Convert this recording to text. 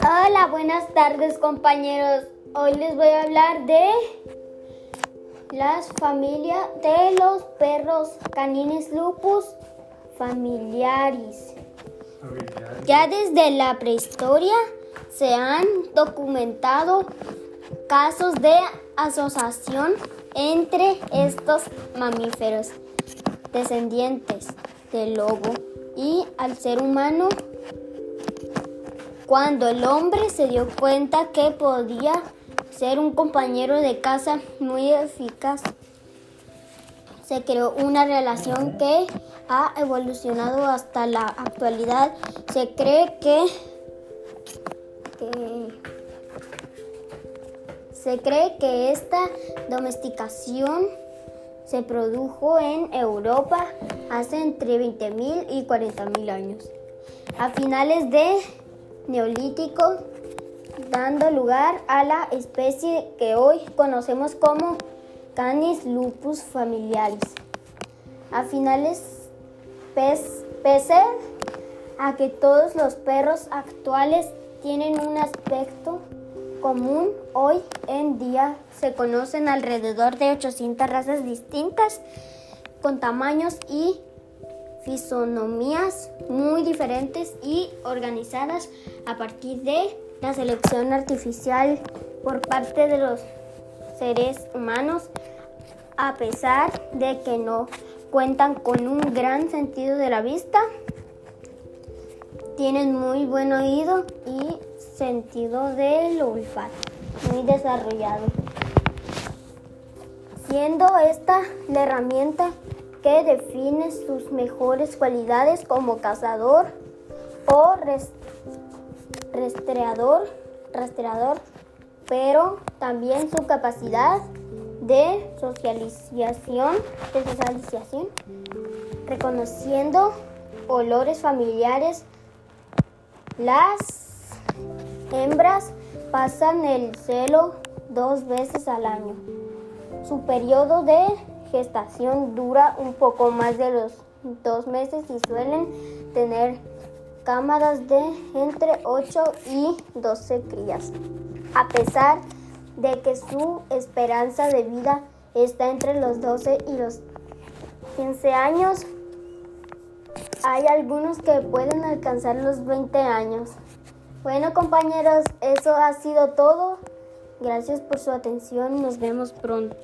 Hola, buenas tardes compañeros. Hoy les voy a hablar de las familias de los perros canines lupus familiaris. Ya desde la prehistoria se han documentado casos de asociación entre estos mamíferos descendientes del lobo y al ser humano cuando el hombre se dio cuenta que podía ser un compañero de casa muy eficaz, se creó una relación que ha evolucionado hasta la actualidad. Se cree que, se cree que esta domesticación se produjo en Europa hace entre 20.000 y 40.000 años. A finales de Neolítico, dando lugar a la especie que hoy conocemos como Canis lupus familiaris. A finales, pese a que todos los perros actuales tienen un aspecto común, hoy en día. Se conocen alrededor de 800 razas distintas con tamaños y fisonomías muy diferentes y organizadas a partir de la selección artificial por parte de los seres humanos, a pesar de que no cuentan con un gran sentido de la vista, tienen muy buen oído y sentido del olfato, muy desarrollado, siendo esta la herramienta que define sus mejores cualidades como cazador o rastreador, rastreador, pero también su capacidad de socialización, de socialización, reconociendo olores familiares. Las hembras pasan el celo dos veces al año. Su periodo de gestación dura un poco más de los dos meses y suelen tener cámaras de entre 8 y 12 crías. A pesar de que su esperanza de vida está entre los 12 y los 15 años, hay algunos que pueden alcanzar los 20 años. Bueno compañeros, eso ha sido todo. Gracias por su atención. Nos vemos pronto.